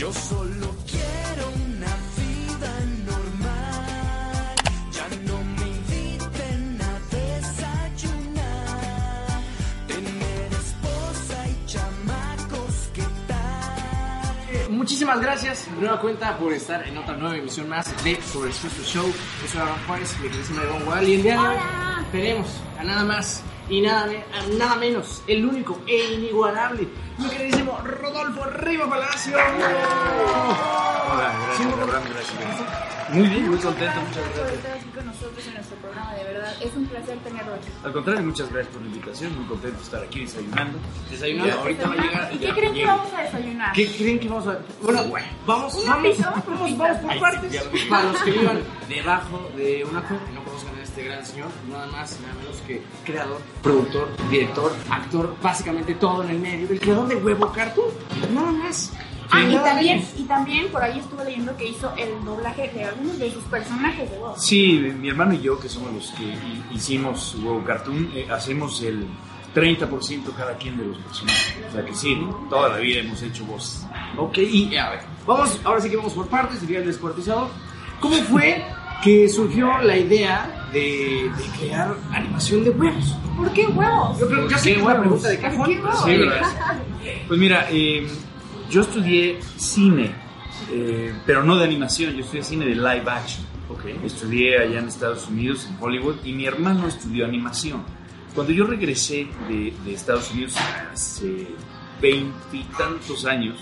Yo solo quiero una vida normal. Ya no me inviten a desayunar. Tener esposa y chamacos, ¿qué tal? Muchísimas gracias, de nueva cuenta, por estar en otra nueva emisión más de Sobre el Expreso Show. Yo soy Aaron Juárez, mi queridísima Ivonne Gual, y el día de hoy Hola. tenemos a nada más y nada, nada menos, el único e inigualable, mi queridísimo Rodolfo Riva Palacio. Hola, Sí, gracias, Abraham, gracias. Muy bien, muy contento, muchas por gracias. estar aquí con nosotros en nuestro programa, de verdad. Es un placer tenerlo aquí. Al contrario, muchas gracias por la invitación, muy contento de estar aquí desayunando. Desayunando, ahorita va a llegar. ¿Y ya qué creen que vamos a desayunar? ¿Qué creen que vamos a.? Bueno, bueno, vamos, ¿Una vamos, vamos, vamos por partes. Para los que vivan debajo de una cueva y no conozcan a este gran señor, nada más y nada menos que creador, productor, director, actor, básicamente todo en el medio, el creador de Huevo Cartoon. Nada más. Ah, y también, y también por ahí estuve leyendo que hizo el doblaje de algunos de sus personajes de voz. Sí, mi hermano y yo, que somos los que hi- hicimos Wow Cartoon, eh, hacemos el 30% cada quien de los personajes. O sea que sí, toda la vida hemos hecho voz. Ok, y a ver, vamos, ahora sí que vamos por partes, sería el descuartizador. ¿Cómo fue que surgió la idea de, de crear animación de huevos? ¿Por qué huevos? Yo creo que ya sé que es una pregunta de cajón. ¿Por qué huevos? Sí, ¿verdad? Pues mira, eh, yo estudié cine, eh, pero no de animación, yo estudié cine de live action. Estudié allá en Estados Unidos, en Hollywood, y mi hermano estudió animación. Cuando yo regresé de, de Estados Unidos hace veintitantos años,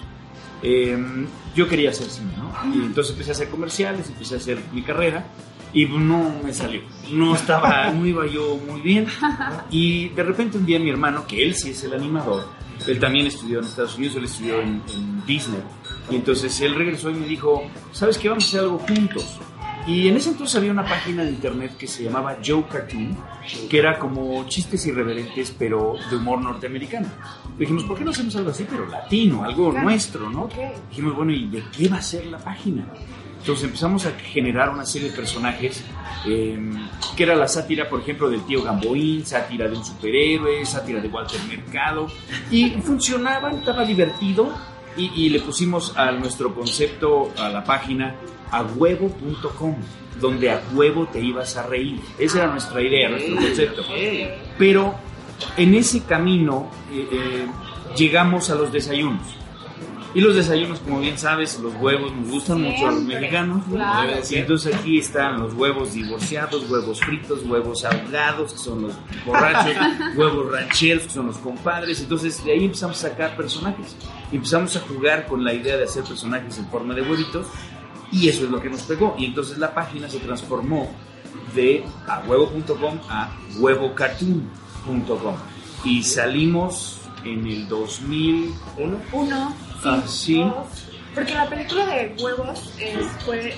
eh, yo quería hacer cine, ¿no? Y entonces empecé a hacer comerciales, empecé a hacer mi carrera y no me salió. No estaba, no iba yo muy bien. Y de repente un día mi hermano, que él sí es el animador, él también estudió en Estados Unidos, él estudió en, en Disney. Y entonces él regresó y me dijo, ¿sabes qué? Vamos a hacer algo juntos. Y en ese entonces había una página de internet que se llamaba Joe Cartoon, que era como chistes irreverentes, pero de humor norteamericano. Dijimos, ¿por qué no hacemos algo así, pero latino, algo nuestro, ¿no? Dijimos, bueno, ¿y de qué va a ser la página? Entonces empezamos a generar una serie de personajes, eh, que era la sátira, por ejemplo, del tío Gamboín, sátira de un superhéroe, sátira de Walter Mercado, y funcionaba, estaba divertido, y, y le pusimos a nuestro concepto, a la página, a huevo.com, donde a huevo te ibas a reír. Esa era nuestra idea, nuestro concepto. Pero en ese camino eh, eh, llegamos a los desayunos. Y los desayunos, como bien sabes, los huevos nos gustan mucho a los mexicanos. Y entonces aquí están los huevos divorciados, huevos fritos, huevos ahogados, que son los borrachos, huevos rancheros, que son los compadres. Entonces de ahí empezamos a sacar personajes. Empezamos a jugar con la idea de hacer personajes en forma de huevitos. Y eso es lo que nos pegó. Y entonces la página se transformó de a huevo.com a huevocartoon.com. Y salimos en el 2001. Uno, sí, Ah, sí. dos. Porque la película de huevos eh, fue,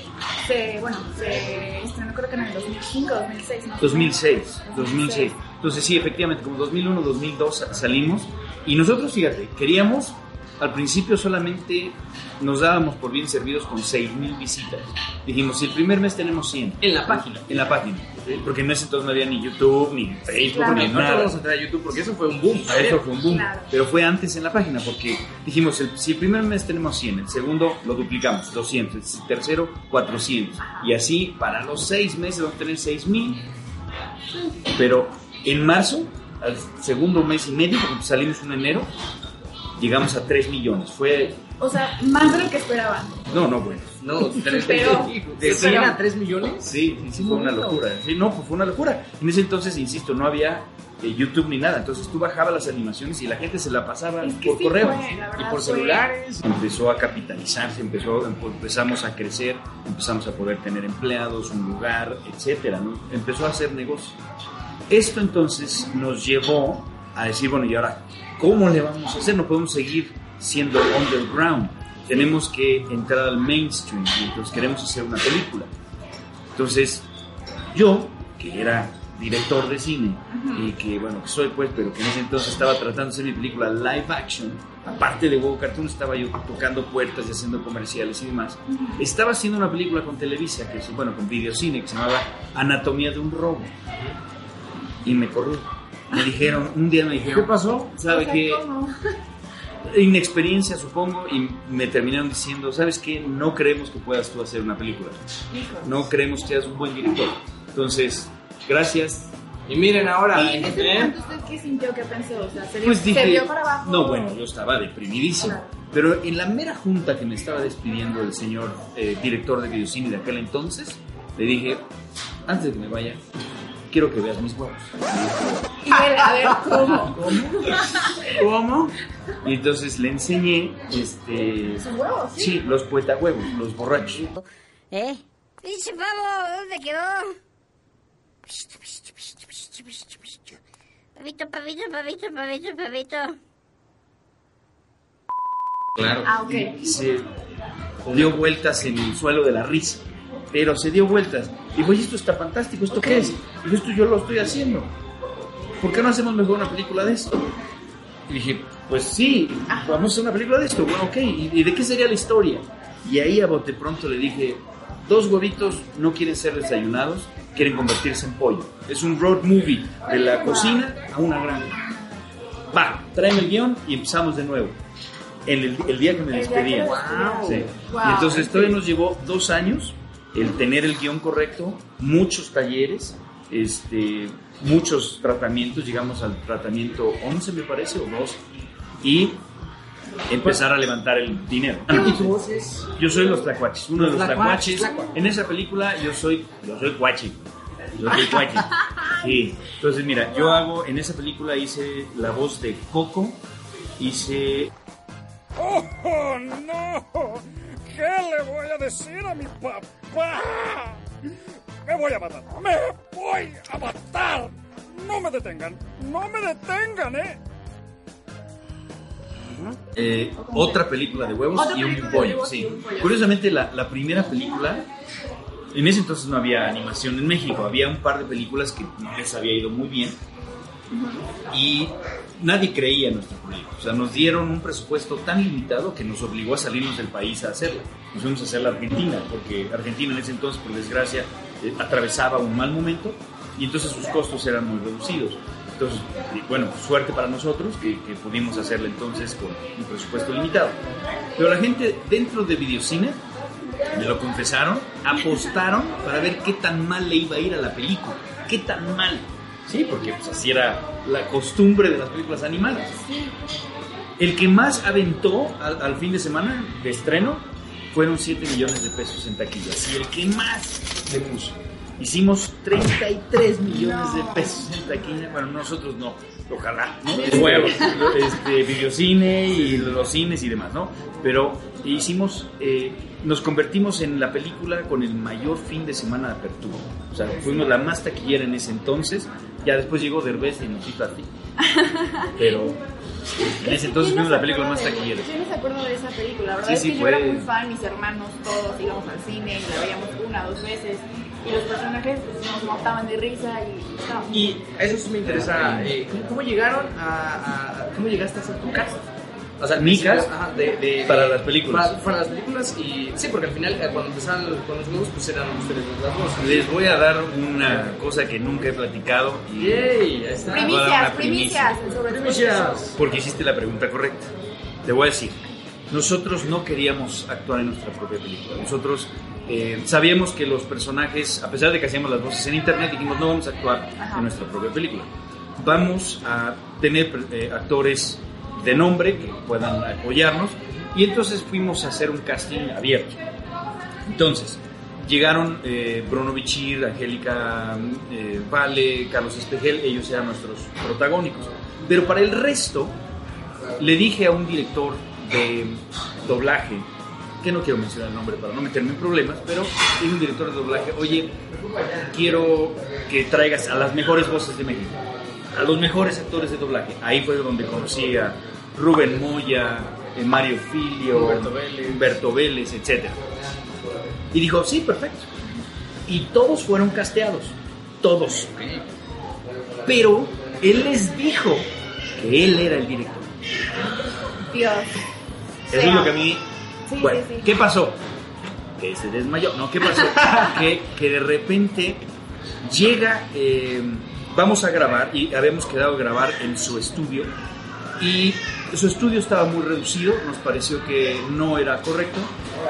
se, bueno, se estrenó creo que en el 2005, 2006, ¿no? 2006, 2006. Entonces sí, efectivamente, como 2001, 2002 salimos y nosotros, fíjate, queríamos, al principio solamente nos dábamos por bien servidos con 6.000 visitas. Dijimos, si el primer mes tenemos 100. En la página. En la página. Porque en ese entonces no había ni YouTube, ni Facebook, Claro. ni No nada. vamos a entrar a YouTube porque eso fue un boom. Eso fue un boom. Claro. Pero fue antes en la página porque dijimos, el- si el primer mes tenemos 100, el segundo lo duplicamos, 200, el tercero 400. Y así para los seis meses vamos a tener 6000. Pero en marzo, al segundo mes y medio, porque salimos en enero, llegamos a 3 millones. Fue, O sea, más de lo que esperaban. no, no, bueno. No, tres Pero- ¿De 100 a 3 millones? Sí, sí, sí, fue una locura. Sí, no, pues fue una locura. En ese entonces, insisto, no había eh, YouTube ni nada. Entonces tú bajabas las animaciones y la gente se la pasaba Es que por sí correo. fue, verdad Y por fue- celulares. Empezó a capitalizarse, empezó, empezamos a crecer, empezamos a poder tener empleados, un lugar, etcétera, ¿no? Empezó a hacer negocio. Esto entonces nos llevó a decir, bueno, ¿y ahora cómo le vamos a hacer? No podemos seguir siendo underground. Tenemos que entrar al mainstream y entonces queremos hacer una película. Entonces, yo, que era director de cine y que, bueno, que soy pues, pero que en ese entonces estaba tratando de hacer mi película live action, aparte de Huevo Cartoon, estaba yo tocando puertas y haciendo comerciales y demás. Estaba haciendo una película con Televisa, que es, bueno, con videocine, que se llamaba Anatomía de un robo. Y me corrió. Me dijeron, un día me dijeron, ¿Qué pasó? ¿sabe qué? inexperiencia, supongo, y me terminaron diciendo, ¿sabes qué? No creemos que puedas tú hacer una película. No creemos que seas un buen director. Entonces, gracias. Y miren ahora, Y en ese ¿eh? momento, ¿usted qué sintió? ¿Qué pensó? O sea, ¿se, dio- Pues se dije, vio para abajo? no, bueno, yo estaba deprimidísimo. Claro. Pero en la mera junta que me estaba despidiendo el señor eh, director de videocine de aquel entonces, le dije, antes de que me vaya, quiero que veas mis huevos. Y él, a ver, ¿cómo? ¿Cómo? Y entonces le enseñé, este, ¿Sus huevos? Sí. sí, los poeta huevos, los borrachos. ¿Eh? Pinche pavo, ¿dónde quedó? Pavito, pavito, pavito, pavito, pavito. Claro. Ah, ok. se dio vueltas en el suelo de la risa. Pero se dio vueltas. Dijo, oye, esto está fantástico, ¿esto qué es? Dijo, esto yo lo estoy haciendo. ¿Por qué no hacemos mejor una película de esto? Y dije, pues sí, vamos a hacer una película de esto. Bueno, ok, ¿y y de qué sería la historia? Y ahí a bote pronto le dije, dos huevitos no quieren ser desayunados, quieren convertirse en pollo. Es un road movie de la cocina a una granja. Va, tráeme el guion y empezamos de nuevo. El, el día que me El día que despedía. lo despedía. Sí. Wow. Y entonces todavía nos llevó dos años el tener el guion correcto, muchos talleres, este, muchos tratamientos, llegamos al tratamiento 11 me parece, o 12, y empezar a levantar el dinero. ¿Y tu voz es? Yo soy los tlacuaches, uno de Los tlacuaches. En esa película yo soy, yo soy cuachi. Yo soy cuachi. Sí. Entonces mira, yo hago, en esa película hice la voz de Coco, hice ¡Oh, no! ¿Qué le voy a decir a mi papá? Me voy a matar. Me voy a matar. No me detengan. No me detengan, ¿eh? eh, otra película de huevos y un pollo. sí. Curiosamente, la, la primera película, en ese entonces no había animación en México, había un par de películas que les había ido muy bien y nadie creía en nuestro proyecto. O sea, nos dieron un presupuesto tan limitado que nos obligó a salirnos del país a hacerla. Nos fuimos a hacer la Argentina, porque Argentina en ese entonces, por desgracia, eh, atravesaba un mal momento y entonces sus costos eran muy reducidos. Entonces, bueno, suerte para nosotros que, que pudimos hacerla entonces con un presupuesto limitado. Pero la gente dentro de Videocine, me lo confesaron, apostaron para ver qué tan mal le iba a ir a la película. ¿Qué tan mal? Sí, porque pues, así era la costumbre de las películas animadas. El que más aventó al, al fin de semana de estreno fueron 7 millones de pesos en taquillas. Y el que más le puso. Hicimos 33 millones de pesos en taquilla. Bueno, nosotros no, ojalá, ¿no? De huevo. Este, videocine y los cines y demás, ¿no? Pero hicimos, eh, nos convertimos en la película con el mayor fin de semana de apertura. O sea, fuimos la más taquillera en ese entonces. Ya después llegó Derbez y nos hizo a ti. Pero en ese entonces ¿Quién fuimos no la película más taquillera. ¿Quién no se acuerda de esa película? La verdad Sí, es sí, que yo era fue- muy fan, mis hermanos todos íbamos al cine y la veíamos una, dos veces. Y los personajes pues, nos mataban de risa y estábamos Y eso sí me interesa. eh, ¿cómo, cómo llegaron a, a- ¿Cómo llegaste a hacer tu casa? O sea, al ¿Mi principio, casa? ajá, de, de- Para de- las películas. Para, para las películas y. Sí, porque al final, eh, cuando empezaron con los huevos, pues eran ustedes las dos. Les voy a dar una cosa que nunca he platicado y ¡Yay! Ahí está. Primicias, primicia. primicias. sobre todo. Primicias. porque hiciste la pregunta correcta. Te voy a decir, nosotros no queríamos actuar en nuestra propia película. Nosotros eh, sabíamos que los personajes, a pesar de que hacíamos las voces en internet, dijimos no vamos a actuar Ajá. en nuestra propia película. Vamos a tener eh, actores de nombre que puedan apoyarnos y entonces fuimos a hacer un casting abierto. Entonces, llegaron eh, Bruno Bichir, Angélica eh, Vale, Carlos Espejel, ellos eran nuestros protagónicos. Pero para el resto, le dije a un director de doblaje, que no quiero mencionar el nombre para no meterme en problemas, pero es un director de doblaje, oye, quiero que traigas a las mejores voces de México, a los mejores actores de doblaje. Ahí fue donde conocí a Rubén Moya, eh, Mario Filio, Humberto Vélez. Humberto Vélez, etc. Y dijo, sí, perfecto. Y todos fueron casteados, todos. Pero él les dijo que él era el director. Dios. Eso es lo que a mí... Sí, bueno, sí, sí. ¿qué pasó? Que se desmayó. No, ¿qué pasó? que, que de repente llega, eh, vamos a grabar, y habíamos quedado a grabar en su estudio, y su estudio estaba muy reducido, nos pareció que no era correcto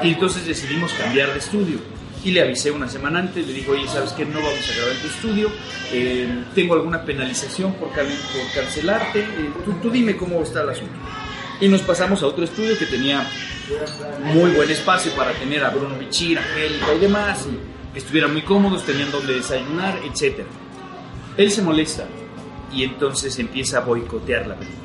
y entonces decidimos cambiar de estudio. Y le avisé una semana antes, le digo, oye, ¿sabes qué? No vamos a grabar en tu estudio, eh, tengo alguna penalización por, por cancelarte, eh, tú, tú dime cómo está el asunto. Y nos pasamos a otro estudio que tenía muy buen espacio para tener a Bruno Bichir, Angélica y demás, y estuvieran muy cómodos, tenían donde desayunar, etc. Él se molesta y entonces empieza a boicotear la película.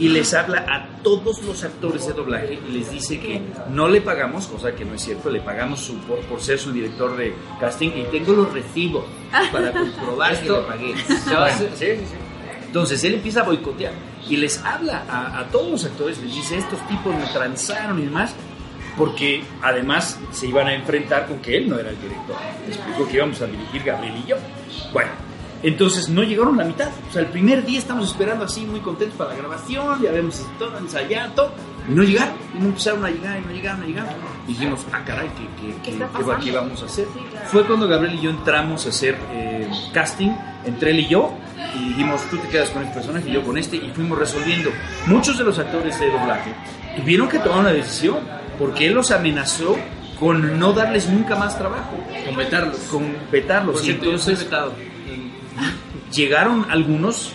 Y les habla a todos los actores de doblaje y les dice que no le pagamos, cosa que no es cierto, le pagamos su- por, por ser su director de casting y tengo los recibos para comprobar que le pagué. Bueno, sí, sí, sí. entonces él empieza a boicotear y les habla a, a todos los actores, les dice, estos tipos me transaron y demás, porque además se iban a enfrentar con que él no era el director. Le explicó que íbamos a dirigir Gabriel y yo. Bueno, entonces no llegaron la mitad. O sea, el primer día estamos esperando así, muy contentos para la grabación, ya habíamos todo ensayado, todo, y no llegaron, y no empezaron a llegar, y no llegaron, no llegaron. Y dijimos, ah, caray, ¿qué, qué, ¿Qué qué, qué vamos a hacer? Sí, claro. Fue cuando Gabriel y yo entramos a hacer eh, casting entre él y yo y dijimos, tú te quedas con este personaje y yo con este y fuimos resolviendo. Muchos de los actores de doblaje tuvieron que tomar una decisión porque él los amenazó con no darles nunca más trabajo, Con vetarlos. con vetarlos. Por Y cierto, yo soy entonces vetado. Llegaron algunos,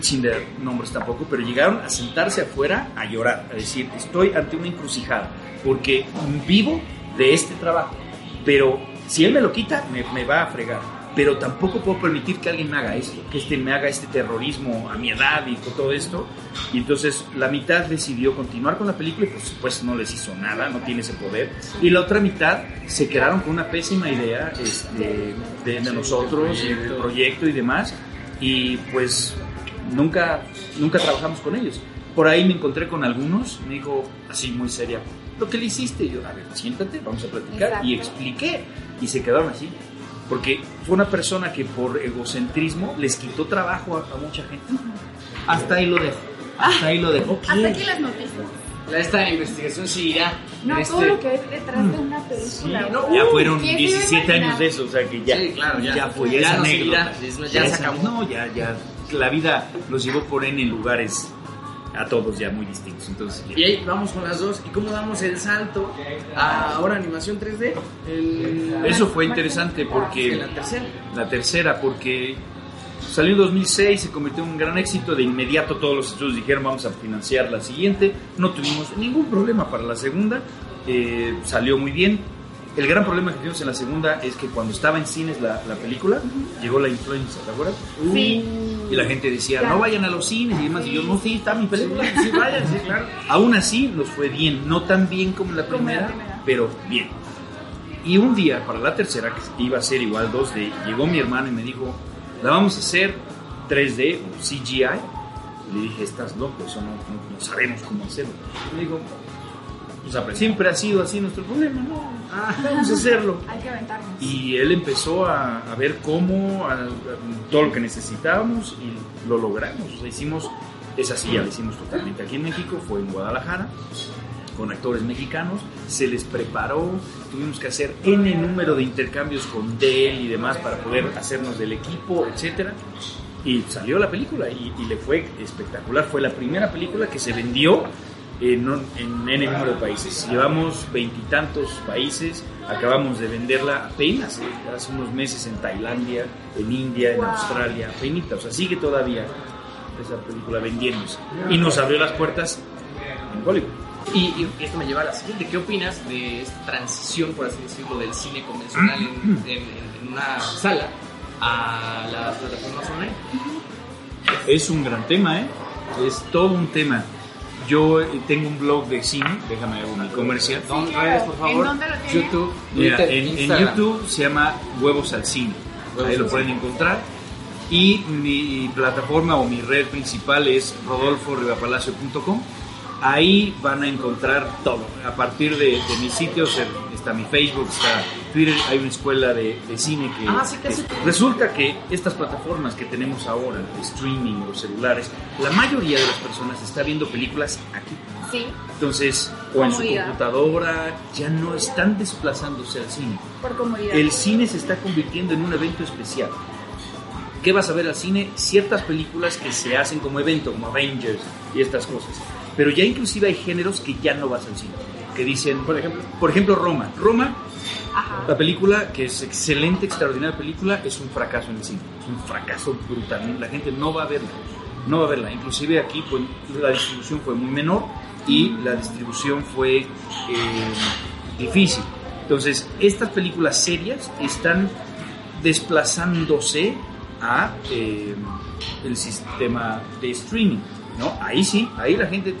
sin dar nombres tampoco, pero llegaron a sentarse afuera a llorar, a decir, estoy ante una encrucijada, porque vivo de este trabajo, pero si él me lo quita, me, me va a fregar. Pero tampoco puedo permitir que alguien me haga esto, que este me haga este terrorismo a mi edad y con todo esto. Y entonces la mitad decidió continuar con la película y por supuesto no les hizo nada, no tiene ese poder. Y la otra mitad se quedaron con una pésima idea este, de, de nosotros, y del proyecto y demás. Y pues nunca, nunca trabajamos con ellos. Por ahí me encontré con algunos, me dijo así muy seria, lo que le hiciste, y yo, a ver, siéntate, vamos a platicar. Exacto. Y expliqué, y se quedaron así. Porque fue una persona que por egocentrismo les quitó trabajo a, a mucha gente. Hasta ahí lo dejo. Hasta ahí lo dejo. Hasta aquí las noticias. Esta investigación seguirá. No, todo este- lo que hay detrás de una película. no, Ya fueron ¿quién se iba a 17 imaginar? años de eso, o sea que ya, Sí, claro, ya. fue, ya, Ya es no seguirá, es- ya es se acabó. No, ya, ya, la vida los llevó por N lugares a todos ya muy distintos, entonces. Y ahí vamos con las dos. ¿Y cómo damos el salto a ahora animación 3D? El... Eso fue interesante porque En la tercera. la tercera porque salió en 2006, se convirtió en un gran éxito, de inmediato todos los estudios dijeron vamos a financiar la siguiente, no tuvimos ningún problema para la segunda, eh, salió muy bien. El gran problema que tuvimos en la segunda es que cuando estaba en cines la, la película, llegó la influenza, ¿te acuerdas? Sí. Y la gente decía, Claro. no vayan a los cines y demás, y yo, no, sí, está mi película, sí, vayan, sí, claro. Aún así nos fue bien, no tan bien como la Como la primera, primera. pero bien. Y un día, para la tercera, que iba a ser igual 2D, llegó mi hermano y me dijo, la vamos a hacer 3D o CGI. Y le dije, estás loco, eso no, no- no sabemos cómo hacerlo. Y me dijo, pues siempre ha sido así nuestro problema, ¿no? Ah, vamos a hacerlo. Hay que aventarnos. Y él empezó a, a ver cómo, a- a- todo lo que necesitábamos y lo logramos. O sea, hicimos esa silla, la hicimos totalmente aquí en México, fue en Guadalajara, con actores mexicanos. Se les preparó, tuvimos que hacer N número de intercambios con Dell y demás para poder hacernos del equipo, etcétera. Y salió la película y, y le fue espectacular. Fue la primera película que se vendió en, en N número de países. Llevamos veintitantos países, acabamos de venderla apenas, eh, hace unos meses en Tailandia, en India, en Wow. Australia, apenas, o sea, sigue todavía esa película vendiéndose. Y nos abrió las puertas en Hollywood. Y, y esto me lleva a la siguiente. ¿Qué opinas de esta transición, por así decirlo, del cine convencional en, en- en una sala a las plataformas online? Es un gran tema, ¿eh? Es todo un tema. Yo eh, tengo un blog de cine, déjame hago mi comercial. ¿Dónde claro. redes, por favor? ¿En dónde lo tiene? YouTube, Mira, en. YouTube se llama Huevos al Cine. Huevos Ahí lo pueden encontrar. Y mi plataforma o mi red principal es rodolforribapalacio.com. Ahí van a encontrar todo. A partir de, de mis sitios está mi Facebook, está Twitter, hay una escuela de, de cine que, Ah, sí, que que- resulta que estas plataformas que tenemos ahora, de streaming o celulares, la mayoría de las personas está viendo películas aquí. Sí, Entonces, o en su computadora, ya no están desplazándose al cine. por comodidad. El cine se está convirtiendo en un evento especial. ¿Qué vas a ver al cine? Ciertas películas que se hacen como evento, como Avengers y estas cosas. Pero ya inclusive hay géneros que ya no vas al cine. Que dicen, por ejemplo, por ejemplo Roma. Roma, Ajá. la película, que es excelente, extraordinaria película, es un fracaso en el cine. Es un fracaso brutal. La gente no va a verla. No va a verla. Inclusive aquí pues, la distribución fue muy menor y la distribución fue eh, difícil. Entonces, estas películas serias están desplazándose a eh, el sistema de streaming, ¿no? Ahí sí, ahí la gente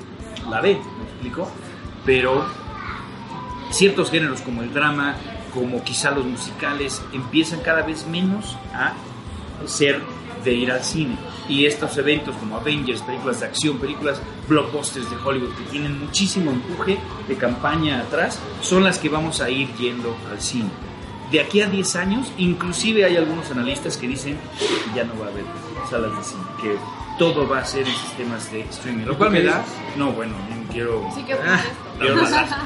la ve, ¿me explico? Pero ciertos géneros como el drama, como quizá los musicales, empiezan cada vez menos a ser de ir al cine. Y estos eventos como Avengers, películas de acción, películas blockbusters de Hollywood que tienen muchísimo empuje de campaña atrás, son las que vamos a ir yendo al cine. De aquí a 10 años, inclusive hay algunos analistas que dicen que ya no va a haber salas de cine, que todo va a ser en sistemas de streaming. Lo cual me da, no, bueno, no quiero... Sí, ¿qué Ah?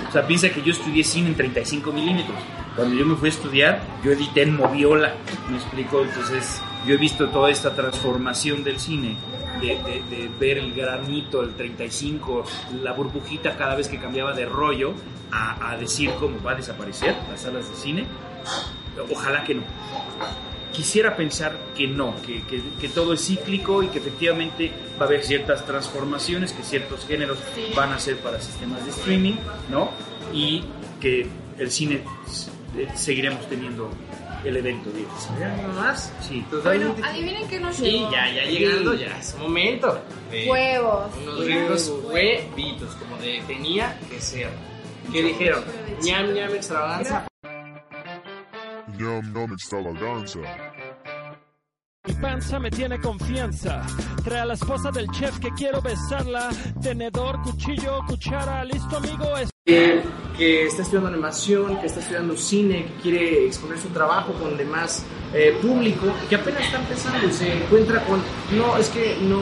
O sea, piensa que yo estudié cine en 35 milímetros. Cuando yo me fui a estudiar, yo edité en Moviola. ¿Me explico? Entonces, yo he visto toda esta transformación del cine. De, de- de ver el granito, el 35, la burbujita cada vez que cambiaba de rollo, a, a decir cómo va a desaparecer las salas de cine. Ojalá que no. Quisiera pensar que no, que, que- que todo es cíclico y que efectivamente va a haber ciertas transformaciones, que ciertos géneros Sí. van a ser para sistemas de streaming, ¿no? Y que el cine eh, seguiremos teniendo el evento, digamos. ¿Ya nada más? Sí. Bueno, adivinen qué nos Sí, llegó. ya, ya llegando, ya es momento. de Huevos. Unos ricos huevitos, como de, tenía que ser. ¿Qué dijeron? ñam ñam extravaganza. Ñam, ñam extravaganza. Mi panza me tiene confianza. Trae a la esposa del chef que quiero besarla. Tenedor, cuchillo, cuchara, listo amigo. Es que, que está estudiando animación, que está estudiando cine, que quiere exponer su trabajo con demás eh, público, que apenas está empezando y se encuentra con, no, es que no,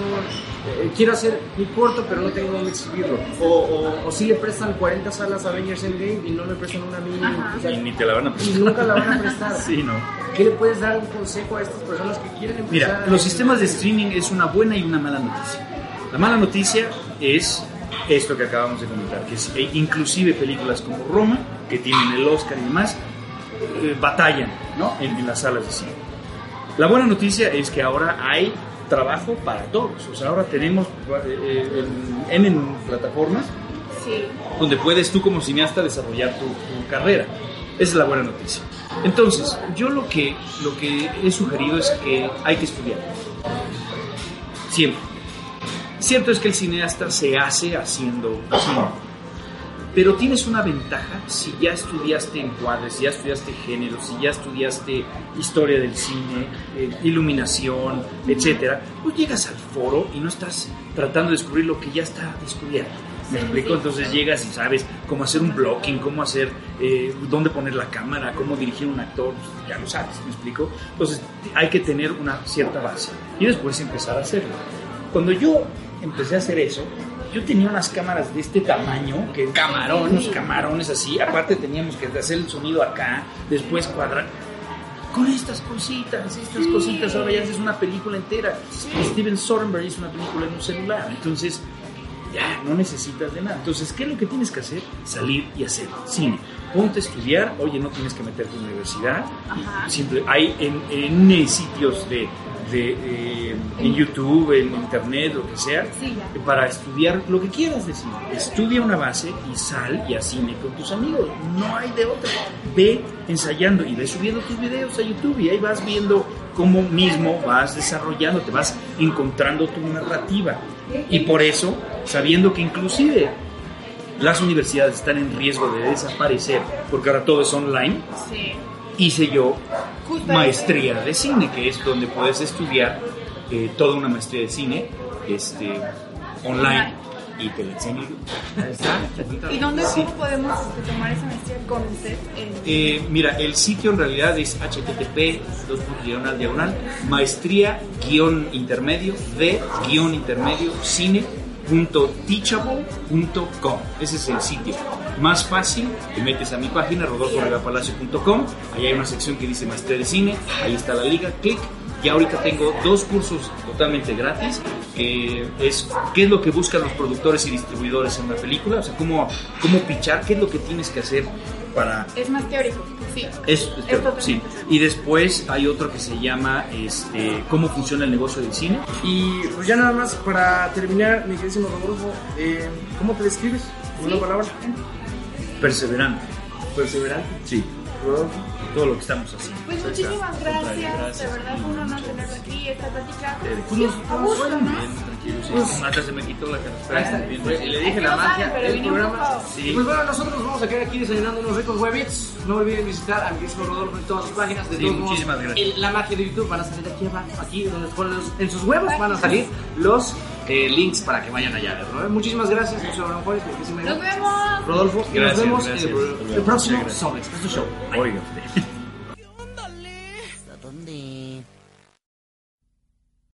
eh, quiero hacer mi corto, pero no tengo dónde exhibirlo. O, o, o si le prestan 40 salas a Avengers Endgame y no me prestan una a mí. Ajá. o sea, Y ni te la van a y prestar. nunca la van a prestar. Sí, ¿no? ¿Qué le puedes dar un consejo a estas personas que quieren empezar? Mira, a- los sistemas de streaming es una buena y una mala noticia. La mala noticia es esto que acabamos de comentar, que es, e inclusive películas como Roma, que tienen el Oscar y demás, eh, batallan ¿no? en, en las salas de cine. La buena noticia es que ahora hay trabajo para todos. O sea, ahora tenemos eh, en, en, en plataformas Sí. donde puedes tú como cineasta desarrollar tu, tu carrera. Esa es la buena noticia. Entonces, yo lo que, lo que he sugerido es que hay que estudiar. Siempre. Cierto es que el cineasta se hace haciendo cine. Pero tienes una ventaja si ya estudiaste encuadres, si ya estudiaste género, si ya estudiaste historia del cine, eh, iluminación, etcétera, pues llegas al foro y no estás tratando de descubrir lo que ya está descubierto. ¿Me Sí, explico? sí. Entonces llegas y sabes cómo hacer un blocking, cómo hacer, eh, dónde poner la cámara, cómo dirigir un actor, ya lo sabes, ¿me explico? Entonces hay que tener una cierta base y después empezar a hacerlo. Cuando yo empecé a hacer eso, yo tenía unas cámaras de este tamaño, que camarón, unos camarones así, aparte teníamos que hacer el sonido acá, después cuadrar. Con estas cositas, estas cositas, ahora ya haces una película entera. Steven Soderbergh hizo una película en un celular, entonces ya no necesitas de nada. Entonces, ¿qué es lo que tienes que hacer? Salir y hacer cine. Ponte a estudiar, oye, no tienes que meterte en universidad. Ajá. Simple, hay en, en sitios de, de, eh, en YouTube, en internet, lo que sea, para estudiar lo que quieras de cine. Estudia una base y sal y a cine con tus amigos. No hay de otra. Ve ensayando y ve subiendo tus videos a YouTube y ahí vas viendo cómo mismo vas desarrollando, te vas encontrando tu narrativa. Y por eso, sabiendo que inclusive las universidades están en riesgo de desaparecer, porque ahora todo es online, Sí. Hice yo maestría de cine, que es donde puedes estudiar eh, toda una maestría de cine este, online y te la enseño yo. ¿Y dónde Sí. cómo podemos tomar esa maestría con usted? Eh, mira, el sitio en realidad es http dos puntos diagonal diagonal maestría guion intermedio de guion intermedio cine teachable.com ese es el sitio más fácil te metes a mi página rodolforegapalacio.com ahí hay una sección que dice maestría de cine ahí está la liga clic Y ahorita tengo dos cursos totalmente gratis, que es qué es lo que buscan los productores y distribuidores en una película, o sea, cómo, cómo pichar, qué es lo que tienes que hacer para Es más teórico, sí. es, es teórico, sí. Y después hay otro que se llama este, cómo funciona el negocio del cine. Y pues ya nada más para terminar, mi queridísimo Rodolfo, eh, ¿cómo te describes? ¿Con una Sí. palabra? Perseverante. Perseverante. Sí, Rodolfo. todo lo que estamos haciendo. Pues muchísimas gracias, Gracias. de verdad fue un honor tenerlo aquí, esta plática. Pues Sí, a gusto, ¿no? Bien, tranquilo, sí. Hasta se me quitó la cara. Ahí está. Bien, Pues, bien. le dije la no magia del programa. Y pues bueno, nosotros nos vamos a quedar aquí desayunando unos ricos huevits. No olviden visitar a mi Rodolfo en todas sus páginas. De Sí, todos modos, muchísimas gracias. en la magia de YouTube van a salir aquí abajo, aquí donde ponen los- en sus huevos van a salir los eh, links para que vayan allá a verlo. ¿eh? Muchísimas gracias, José Abraham Juárez, mi queridísima Nos vemos. Rodolfo, y nos Gracias, vemos gracias. en el, próximo gracias. Sobre Expreso Show. Bye. Oiga.